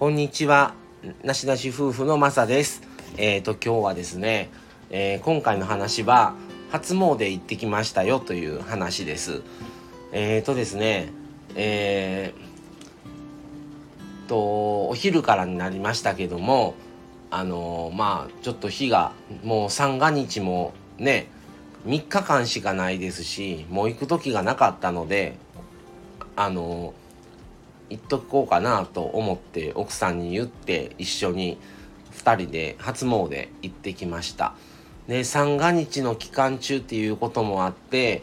こんにちは。なしなし夫婦のまさです。えっ、と、今日はですね、えー今回の話は、初詣行ってきましたよという話です。えっ、とですね、えーと、お昼からになりましたけども、あのまあ、ちょっと日が、もう三が日もね、3日間しかないですし、もう行く時がなかったので、あの行っとこうかなと思って奥さんに言って一緒に2人で初詣行ってきました。で三が日の期間中っていうこともあって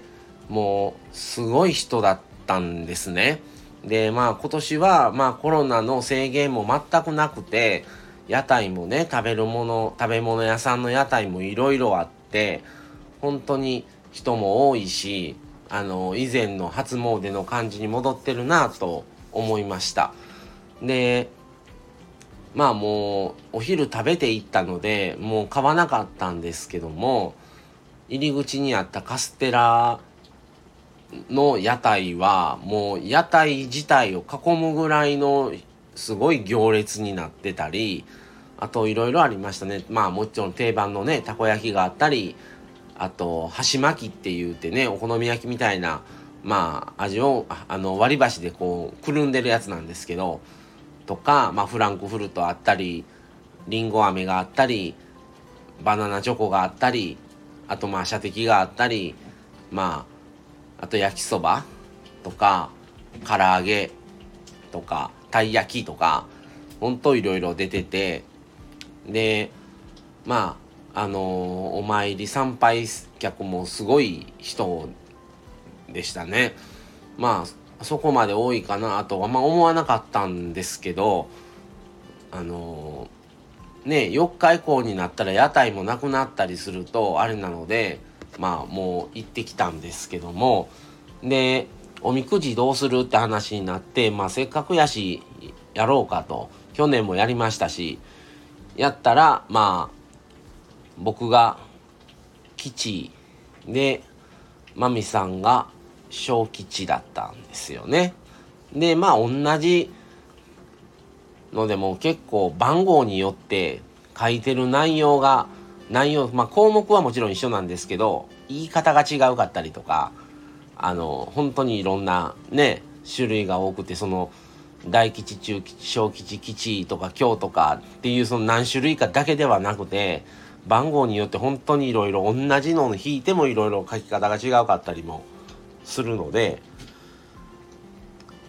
もうすごい人だったんですね。でまあ今年はまあコロナの制限も全くなくて屋台もね食べるもの食べ物屋さんの屋台もいろいろあって本当に人も多いしあの以前の初詣の感じに戻ってるなと思いました。でまあもうお昼食べていったのでもう買わなかったんですけども入り口にあったカステラの屋台はもう屋台自体を囲むぐらいのすごい行列になってたりあといろいろありましたね。まあもちろん定番のねたこ焼きがあったりあと箸巻きって言ってねお好み焼きみたいなまあ味をあの割り箸でこうくるんでるやつなんですけどとか、まあ、フランクフルトあったりりんご飴があったりバナナチョコがあったりあとまあ射的があったりまああと焼きそばとか唐揚げとかたい焼きとかほんといろいろ出ててでまああのーお参り参拝客もすごい人でしたね。まあそこまで多いかなとはあんま思わなかったんですけどあのーね4日以降になったら屋台もなくなったりするとあれなのでまあもう行ってきたんですけどもでおみくじどうするって話になってまあせっかくやしやろうかと去年もやりましたしやったらまあ僕が吉でマミさんが小吉だったんですよね。でまあ同じのでも結構番号によって書いてる内容が内容まあ項目はもちろん一緒なんですけど言い方が違うかったりとかあの本当にいろんなね種類が多くてその大吉中吉小吉吉とか京とかっていうその何種類かだけではなくて番号によって本当にいろいろ同じのを引いてもいろいろ書き方が違うかったりもするので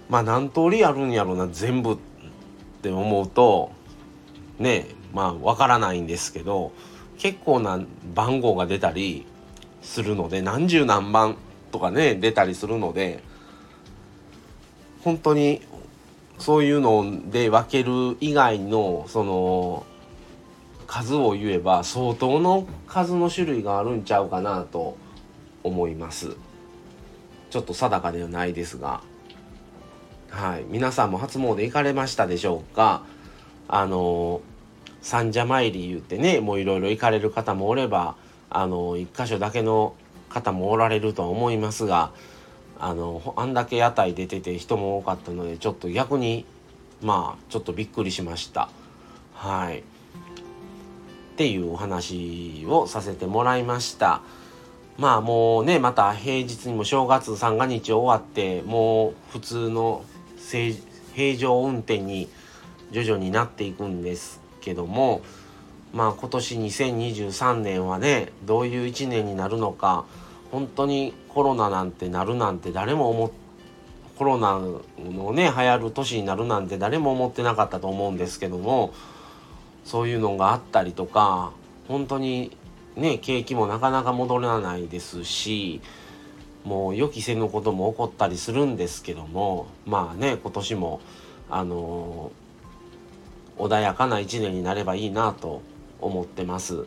まあ何通りあるんやろうな全部って思うとねまあわからないんですけど結構な番号が出たりするので何十何番とかね出たりするので本当にそういうので分ける以外のその数を言えば相当の数の種類があるんちゃうかなと思います。ちょっと定かではないですがはい。皆さんも初詣行かれましたでしょうか？あの三社参り言ってねもういろいろ行かれる方もおればあの一箇所だけの方もおられるとは思いますがあのあんだけ屋台出てて人も多かったのでちょっと逆にまあちょっとびっくりしました。はい。っていうお話をさせてもらいました。まあもうねまた平日にも正月三が日終わってもう普通の平常運転に徐々になっていくんですけどもまあ今年2023年はねどういう1年になるのか本当にコロナなんてなるなんて誰も思っコロナのね流行る年になるなんて誰も思ってなかったと思うんですけどもそういうのがあったりとか本当にね景気もなかなか戻らないですしもう予期せぬことも起こったりするんですけどもまあね今年もあの穏やかな一年になればいいなと思ってます。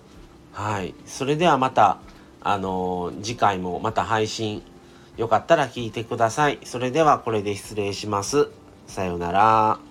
はい、それではまたあの次回もまた配信よかったら聞いてください。それではこれで失礼します。さようなら。